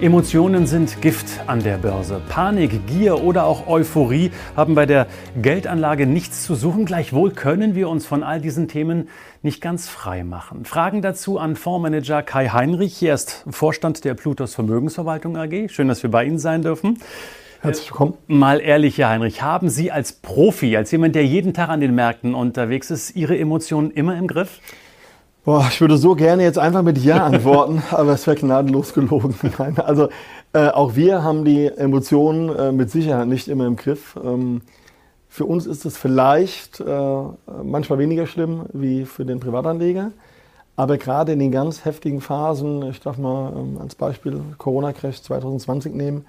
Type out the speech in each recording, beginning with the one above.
Emotionen sind Gift an der Börse. Panik, Gier oder auch Euphorie haben bei der Geldanlage nichts zu suchen. Gleichwohl können wir uns von all diesen Themen nicht ganz frei machen. Fragen dazu an Fondsmanager Kai Heinrich. Er ist Vorstand der Plutos Vermögensverwaltung AG. Schön, dass wir bei Ihnen sein dürfen. Herzlich willkommen. Mal ehrlich, Herr Heinrich, haben Sie als Profi, als jemand, der jeden Tag an den Märkten unterwegs ist, Ihre Emotionen immer im Griff? Boah, ich würde so gerne jetzt einfach mit Ja antworten, aber es wäre gnadenlos gelogen. Nein, also äh, auch wir haben die Emotionen äh, mit Sicherheit nicht immer im Griff. Ähm, für uns ist es vielleicht äh, manchmal weniger schlimm wie für den Privatanleger. Aber gerade in den ganz heftigen Phasen, ich darf mal ähm, als Beispiel Corona-Crash 2020 nehmen,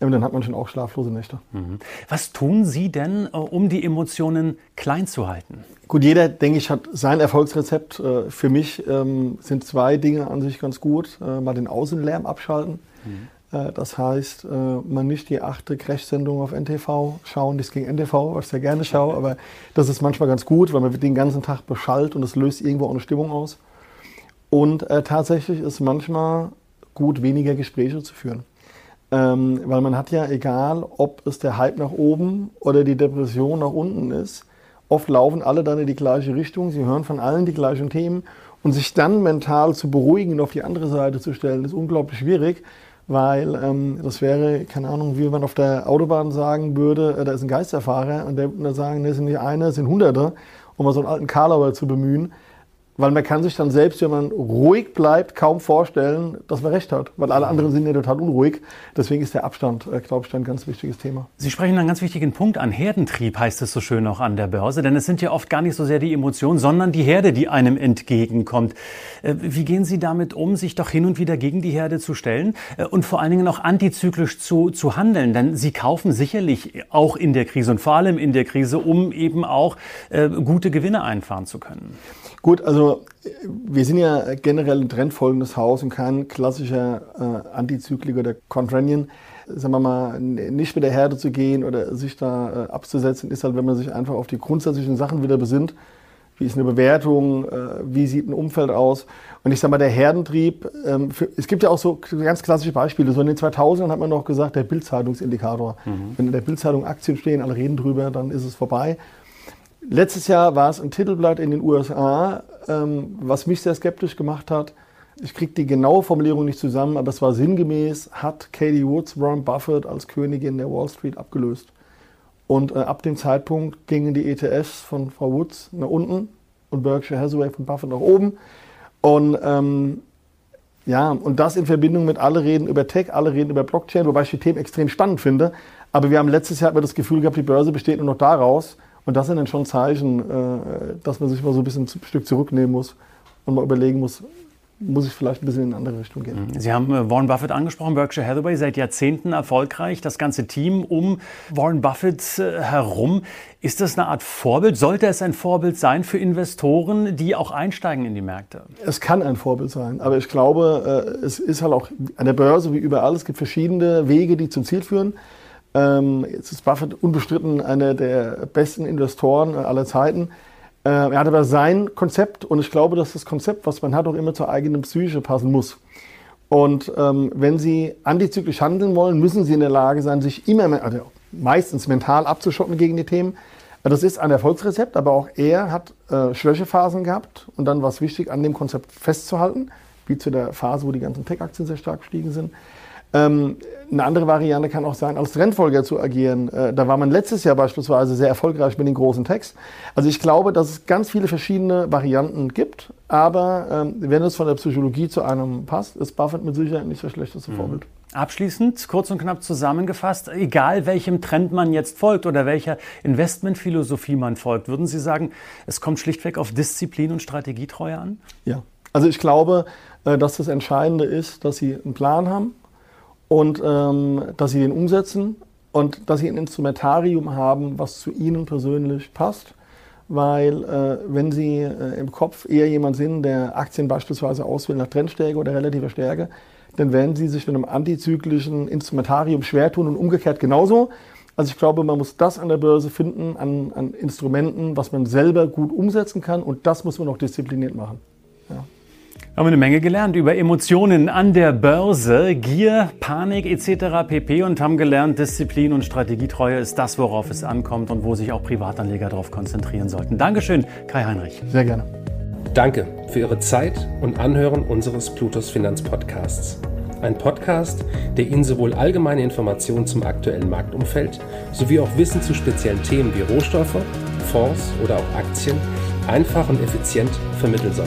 und dann hat man schon auch schlaflose Nächte. Mhm. Was tun Sie denn, äh, um die Emotionen klein zu halten? Gut, jeder, denke ich, hat sein Erfolgsrezept. Äh, für mich ähm, sind zwei Dinge an sich ganz gut. Äh, mal den Außenlärm abschalten. Mhm. Das heißt, man nicht die achte Crash-Sendung auf NTV schauen, das gegen NTV, was ich sehr gerne schaue, aber das ist manchmal ganz gut, weil man wird den ganzen Tag beschallt und das löst irgendwo auch eine Stimmung aus. Und tatsächlich ist manchmal gut, weniger Gespräche zu führen. Ähm, weil man hat ja, egal ob es der Hype nach oben oder die Depression nach unten ist, oft laufen alle dann in die gleiche Richtung, sie hören von allen die gleichen Themen und sich dann mental zu beruhigen und auf die andere Seite zu stellen, ist unglaublich schwierig, weil ähm, das wäre, keine Ahnung, wie man auf der Autobahn sagen würde, äh, da ist ein Geisterfahrer und der würde sagen, das sind nicht eine, das sind Hunderte, um mal so einen alten Karlauer zu bemühen. Weil man kann sich dann selbst, wenn man ruhig bleibt, kaum vorstellen, dass man recht hat. Weil alle anderen sind ja total unruhig. Deswegen ist der Abstand, äh, glaube ich, ein ganz wichtiges Thema. Sie sprechen einen ganz wichtigen Punkt an. Herdentrieb heißt es so schön auch an der Börse. Denn es sind ja oft gar nicht so sehr die Emotionen, sondern die Herde, die einem entgegenkommt. Äh, wie gehen Sie damit um, sich doch hin und wieder gegen die Herde zu stellen äh, und vor allen Dingen auch antizyklisch zu, zu handeln? Denn Sie kaufen sicherlich auch in der Krise und vor allem in der Krise, um eben auch gute Gewinne einfahren zu können. Gut, also wir sind ja generell ein trendfolgendes Haus und kein klassischer äh, Antizykliker der Contrarian. Sagen wir mal, nicht mit der Herde zu gehen oder sich da äh, abzusetzen, ist halt, wenn man sich einfach auf die grundsätzlichen Sachen wieder besinnt. Wie ist eine Bewertung? Äh, wie sieht ein Umfeld aus? Und ich sage mal, der Herdentrieb, ähm, für, es gibt ja auch so ganz klassische Beispiele. So in den 2000ern hat man noch gesagt, der Bildzeitungsindikator. Mhm. Wenn in der Bildzeitung Aktien stehen, alle reden drüber, dann ist es vorbei. Letztes Jahr war es ein Titelblatt in den USA, ähm, was mich sehr skeptisch gemacht hat. Ich kriege die genaue Formulierung nicht zusammen, aber es war sinngemäß, hat Katie Woods Warren Buffett als Königin der Wall Street abgelöst. Und äh, ab dem Zeitpunkt gingen die ETFs von Frau Woods nach unten und Berkshire Hathaway von Buffett nach oben. Und ähm, ja, und das in Verbindung mit alle reden über Tech, alle reden über Blockchain, wobei ich die Themen extrem spannend finde. Aber wir haben letztes Jahr das Gefühl gehabt, die Börse besteht nur noch daraus. Und das sind dann schon Zeichen, äh, dass man sich mal so ein bisschen ein Stück zurücknehmen muss und mal überlegen muss, muss ich vielleicht ein bisschen in eine andere Richtung gehen. Mhm. Sie haben äh, Warren Buffett angesprochen, Berkshire Hathaway, seit Jahrzehnten erfolgreich, das ganze Team um Warren Buffett äh, herum. Ist das eine Art Vorbild? Sollte es ein Vorbild sein für Investoren, die auch einsteigen in die Märkte? Es kann ein Vorbild sein, aber ich glaube, es ist halt auch an der Börse wie überall, es gibt verschiedene Wege, die zum Ziel führen. Ähm, jetzt ist Buffett unbestritten einer der besten Investoren aller Zeiten. Äh, er hat aber sein Konzept und ich glaube, dass das Konzept, was man hat, auch immer zur eigenen Psyche passen muss. Und ähm, wenn Sie antizyklisch handeln wollen, müssen Sie in der Lage sein, sich immer, also meistens mental abzuschotten gegen die Themen. Das ist ein Erfolgsrezept, aber auch er hat äh, Schwächephasen gehabt und dann war es wichtig, an dem Konzept festzuhalten, wie zu der Phase, wo die ganzen Tech-Aktien sehr stark gestiegen sind. Ähm, eine andere Variante kann auch sein, als Trendfolger zu agieren. Äh, da war man letztes Jahr beispielsweise sehr erfolgreich mit den großen Text. Also ich glaube, dass es ganz viele verschiedene Varianten gibt, aber ähm, wenn es von der Psychologie zu einem passt, ist Buffett mit Sicherheit nicht das schlechteste mhm. Vorbild. Abschließend, kurz und knapp zusammengefasst, egal welchem Trend man jetzt folgt oder welcher Investmentphilosophie man folgt, würden Sie sagen, es kommt schlichtweg auf Disziplin und Strategietreue an? Ja, also ich glaube, äh, dass das Entscheidende ist, dass Sie einen Plan haben und ähm, dass Sie den umsetzen und dass Sie ein Instrumentarium haben, was zu Ihnen persönlich passt. Weil äh, wenn Sie äh, im Kopf eher jemand sind, der Aktien beispielsweise auswählt nach Trendstärke oder relativer Stärke, dann werden sie sich mit einem antizyklischen Instrumentarium schwer tun und umgekehrt genauso. Also ich glaube, man muss das an der Börse finden, an, an Instrumenten, was man selber gut umsetzen kann und das muss man auch diszipliniert machen. Ja. Haben wir eine Menge gelernt über Emotionen an der Börse, Gier, Panik etc. pp. und haben gelernt, Disziplin und Strategietreue ist das, worauf es ankommt und wo sich auch Privatanleger darauf konzentrieren sollten. Dankeschön, Kai Heinrich. Sehr gerne. Danke für Ihre Zeit und Anhören unseres Plutos Finanzpodcasts. Ein Podcast, der Ihnen sowohl allgemeine Informationen zum aktuellen Marktumfeld sowie auch Wissen zu speziellen Themen wie Rohstoffe, Fonds oder auch Aktien einfach und effizient vermitteln soll.